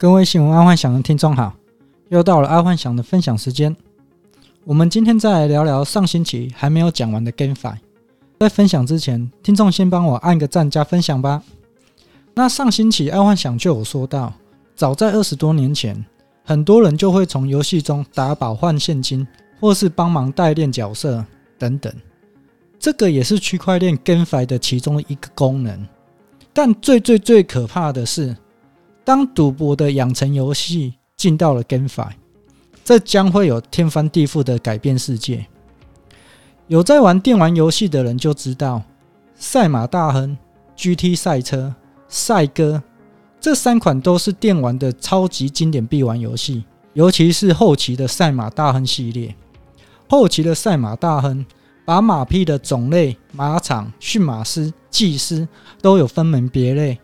各位新闻爱幻想的听众好，又到了爱幻想的分享时间。我们今天再来聊聊上星期还没有讲完的 GameFi。在分享之前，听众先帮我按个赞加分享吧。那上星期爱幻想就有说到，早在二十多年前，很多人就会从游戏中打宝换现金，或是帮忙代练角色等等。这个也是区块链 GameFi 的其中一个功能。但最最最可怕的是，当赌博的养成游戏进到了 GameFi，这将会有天翻地覆的改变世界。有在玩电玩游戏的人就知道，赛马大亨、GT 赛车、赛鸽这三款都是电玩的超级经典必玩游戏，尤其是后期的赛马大亨系列。后期的赛马大亨把马匹的种类、马场、驯马师、技师都有分门别类。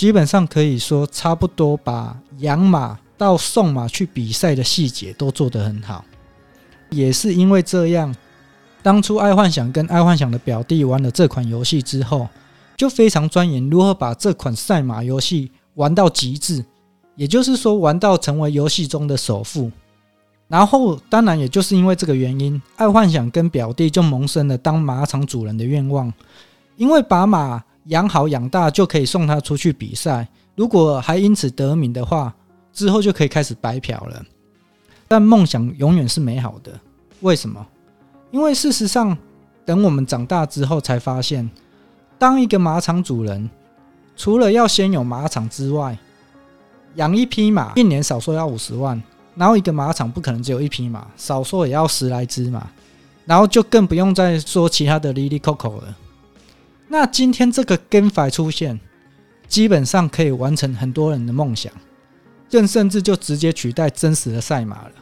基本上可以说，差不多把养马到送马去比赛的细节都做得很好。也是因为这样，当初爱幻想跟爱幻想的表弟玩了这款游戏之后，就非常钻研如何把这款赛马游戏玩到极致，也就是说玩到成为游戏中的首富。然后，当然也就是因为这个原因，爱幻想跟表弟就萌生了当马场主人的愿望，因为把马。养好养大就可以送他出去比赛，如果还因此得名的话，之后就可以开始白嫖了。但梦想永远是美好的，为什么？因为事实上，等我们长大之后才发现，当一个马场主人，除了要先有马场之外，养一匹马一年少说要五十万，然后一个马场不可能只有一匹马，少说也要十来只马，然后就更不用再说其他的哩哩扣扣了。那今天这个 GameFi 出现，基本上可以完成很多人的梦想，更甚至就直接取代真实的赛马了。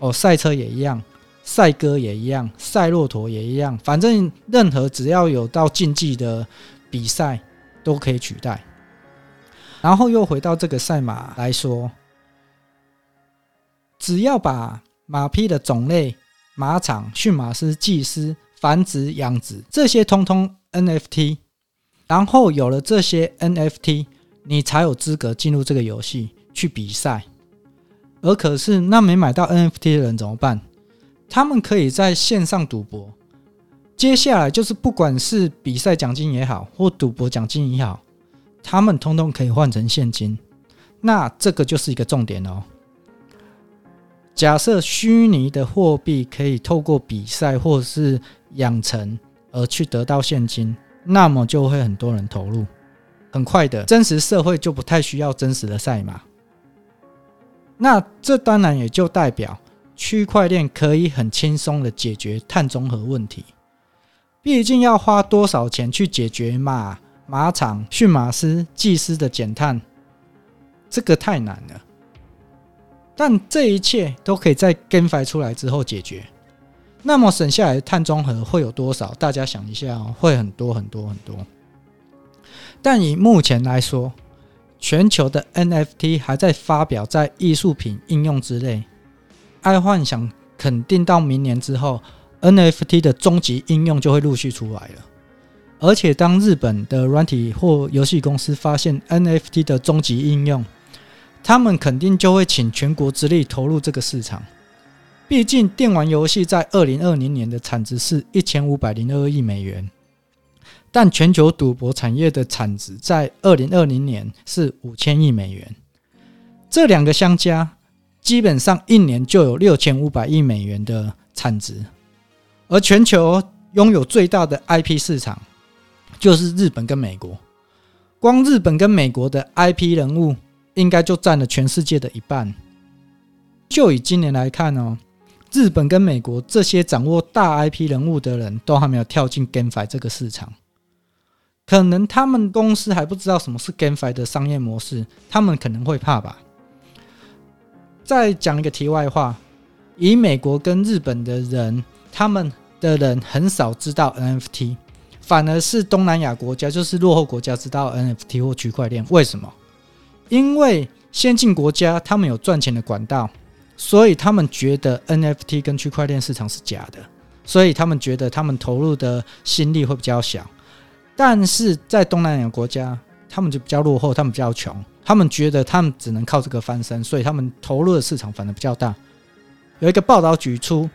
哦，赛车也一样，赛鸽也一样，赛骆驼也一样，反正任何只要有到竞技的比赛都可以取代。然后又回到这个赛马来说，只要把马匹的种类、马场、驯马师、技师、繁殖、养殖这些通通。NFT，然后有了这些 NFT，你才有资格进入这个游戏去比赛。而可是，那没买到 NFT 的人怎么办？他们可以在线上赌博。接下来就是，不管是比赛奖金也好，或赌博奖金也好，他们通通可以换成现金。那这个就是一个重点哦。假设虚拟的货币可以透过比赛或是养成。而去得到现金，那么就会很多人投入，很快的，真实社会就不太需要真实的赛马。那这当然也就代表区块链可以很轻松的解决碳中和问题。毕竟要花多少钱去解决马、马场、驯马师、技师的减碳，这个太难了。但这一切都可以在 GameFi 出来之后解决。那么省下来的碳中和会有多少？大家想一下哦，会很多很多很多。但以目前来说，全球的 NFT 还在发表在艺术品应用之类。爱幻想肯定到明年之后，NFT 的终极应用就会陆续出来了。而且当日本的软体或游戏公司发现 NFT 的终极应用，他们肯定就会倾全国之力投入这个市场。毕竟，电玩游戏在二零二零年的产值是一千五百零二亿美元，但全球赌博产业的产值在二零二零年是五千亿美元。这两个相加，基本上一年就有六千五百亿美元的产值。而全球拥有最大的 IP 市场就是日本跟美国，光日本跟美国的 IP 人物应该就占了全世界的一半。就以今年来看哦。日本跟美国这些掌握大 IP 人物的人都还没有跳进 GameFi 这个市场，可能他们公司还不知道什么是 GameFi 的商业模式，他们可能会怕吧。再讲一个题外话，以美国跟日本的人，他们的人很少知道 NFT，反而是东南亚国家，就是落后国家知道 NFT 或区块链。为什么？因为先进国家他们有赚钱的管道。所以他们觉得 NFT 跟区块链市场是假的，所以他们觉得他们投入的心力会比较小。但是在东南亚国家，他们就比较落后，他们比较穷，他们觉得他们只能靠这个翻身，所以他们投入的市场反而比较大。有一个报道举出，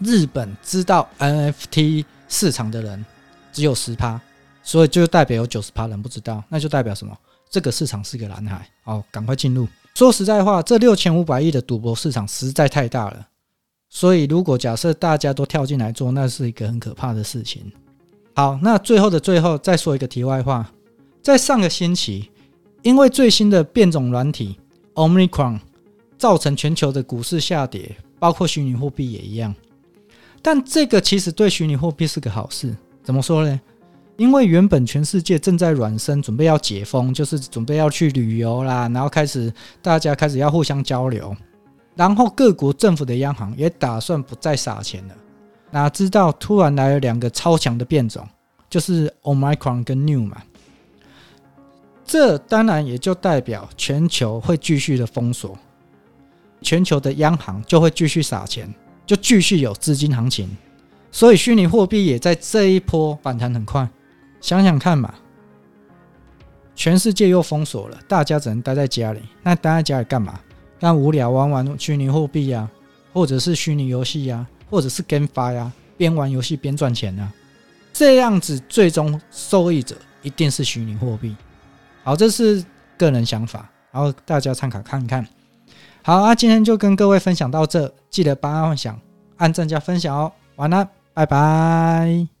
日本知道 NFT 市场的人只有十趴，所以就代表有九十趴人不知道，那就代表什么？这个市场是个蓝海。好，赶快进入。说实在话，这六千五百亿的赌博市场实在太大了，所以如果假设大家都跳进来做，那是一个很可怕的事情。好，那最后的最后再说一个题外话，在上个星期，因为最新的变种软体 Omicron 造成全球的股市下跌，包括虚拟货币也一样。但这个其实对虚拟货币是个好事，怎么说呢？因为原本全世界正在软身，准备要解封，就是准备要去旅游啦，然后开始大家开始要互相交流，然后各国政府的央行也打算不再撒钱了。哪知道突然来了两个超强的变种，就是 Omicron 跟 New 嘛。这当然也就代表全球会继续的封锁，全球的央行就会继续撒钱，就继续有资金行情。所以虚拟货币也在这一波反弹很快。想想看嘛，全世界又封锁了，大家只能待在家里。那待在家里干嘛？干无聊玩玩虚拟货币呀，或者是虚拟游戏呀。或者是 GameFi 呀，边玩游戏边赚钱啊，这样子最终受益者一定是虚拟货币。好，这是个人想法，然后大家参考看看。好啊，今天就跟各位分享到这，记得帮按响、按赞加分享哦。晚安，拜拜。